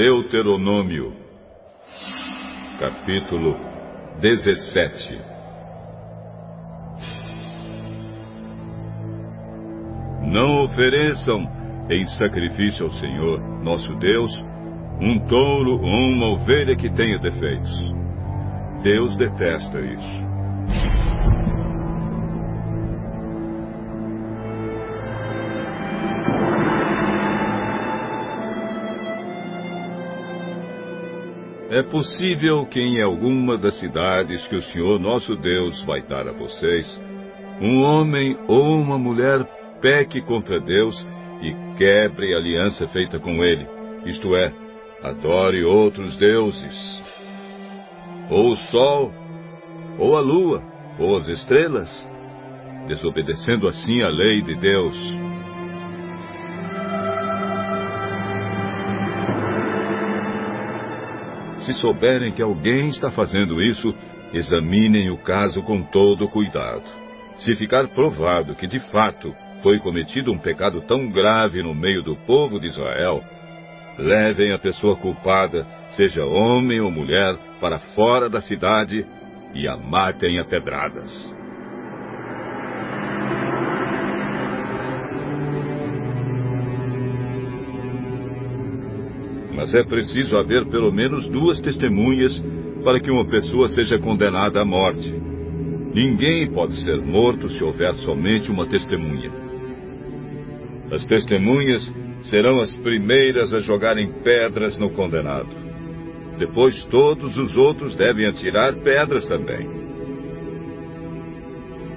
Deuteronômio, capítulo 17 Não ofereçam em sacrifício ao Senhor, nosso Deus, um touro ou uma ovelha que tenha defeitos. Deus detesta isso. É possível que em alguma das cidades que o Senhor nosso Deus vai dar a vocês, um homem ou uma mulher peque contra Deus e quebre a aliança feita com ele, isto é, adore outros deuses, ou o sol, ou a lua, ou as estrelas, desobedecendo assim a lei de Deus. Se souberem que alguém está fazendo isso, examinem o caso com todo cuidado. Se ficar provado que de fato foi cometido um pecado tão grave no meio do povo de Israel, levem a pessoa culpada, seja homem ou mulher, para fora da cidade e a matem a pedradas. Mas é preciso haver pelo menos duas testemunhas para que uma pessoa seja condenada à morte. Ninguém pode ser morto se houver somente uma testemunha. As testemunhas serão as primeiras a jogarem pedras no condenado. Depois todos os outros devem atirar pedras também.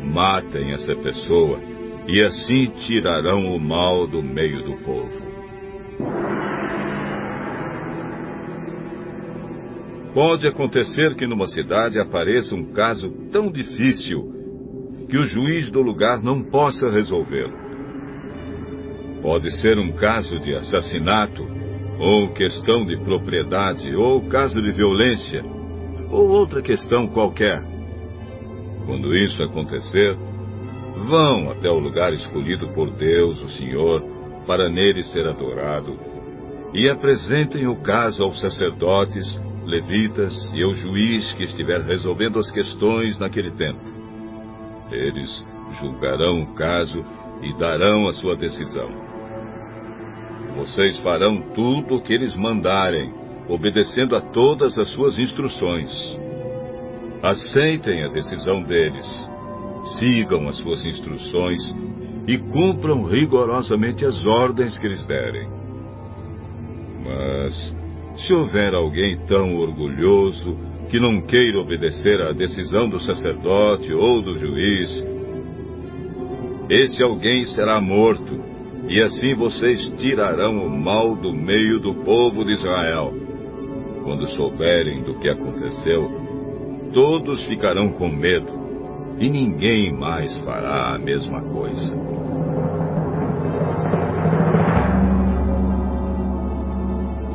Matem essa pessoa e assim tirarão o mal do meio do povo. Pode acontecer que numa cidade apareça um caso tão difícil que o juiz do lugar não possa resolvê-lo. Pode ser um caso de assassinato, ou questão de propriedade, ou caso de violência, ou outra questão qualquer. Quando isso acontecer, vão até o lugar escolhido por Deus, o Senhor, para nele ser adorado, e apresentem o caso aos sacerdotes, levitas e ao juiz que estiver resolvendo as questões naquele tempo. Eles julgarão o caso e darão a sua decisão. Vocês farão tudo o que eles mandarem, obedecendo a todas as suas instruções. Aceitem a decisão deles, sigam as suas instruções e cumpram rigorosamente as ordens que lhes derem. Mas se houver alguém tão orgulhoso que não queira obedecer à decisão do sacerdote ou do juiz, esse alguém será morto, e assim vocês tirarão o mal do meio do povo de Israel. Quando souberem do que aconteceu, todos ficarão com medo, e ninguém mais fará a mesma coisa.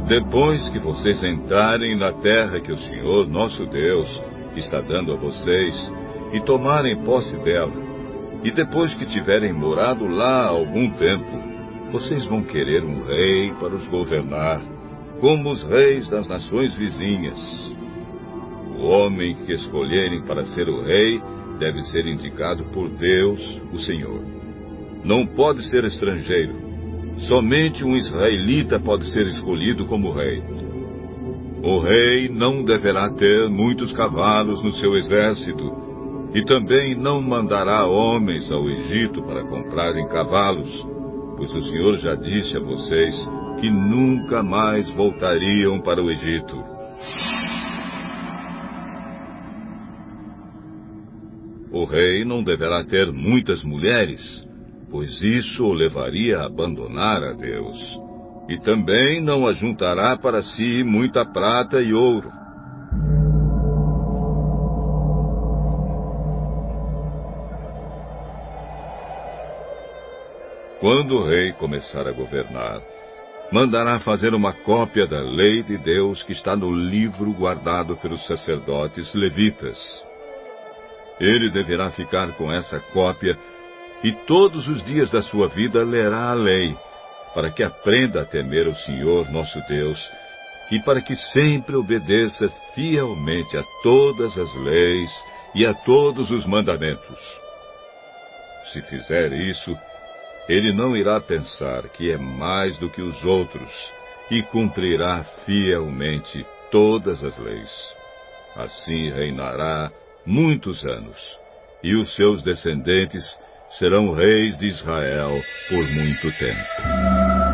Depois que vocês entrarem na terra que o Senhor, nosso Deus, está dando a vocês, e tomarem posse dela, e depois que tiverem morado lá algum tempo, vocês vão querer um rei para os governar, como os reis das nações vizinhas. O homem que escolherem para ser o rei deve ser indicado por Deus, o Senhor. Não pode ser estrangeiro Somente um israelita pode ser escolhido como rei. O rei não deverá ter muitos cavalos no seu exército, e também não mandará homens ao Egito para comprarem cavalos, pois o Senhor já disse a vocês que nunca mais voltariam para o Egito. O rei não deverá ter muitas mulheres, pois isso o levaria a abandonar a Deus. E também não ajuntará para si muita prata e ouro. Quando o rei começar a governar, mandará fazer uma cópia da lei de Deus que está no livro guardado pelos sacerdotes levitas. Ele deverá ficar com essa cópia e todos os dias da sua vida lerá a lei, para que aprenda a temer o Senhor nosso Deus e para que sempre obedeça fielmente a todas as leis e a todos os mandamentos. Se fizer isso, ele não irá pensar que é mais do que os outros e cumprirá fielmente todas as leis. Assim reinará muitos anos, e os seus descendentes serão reis de Israel por muito tempo.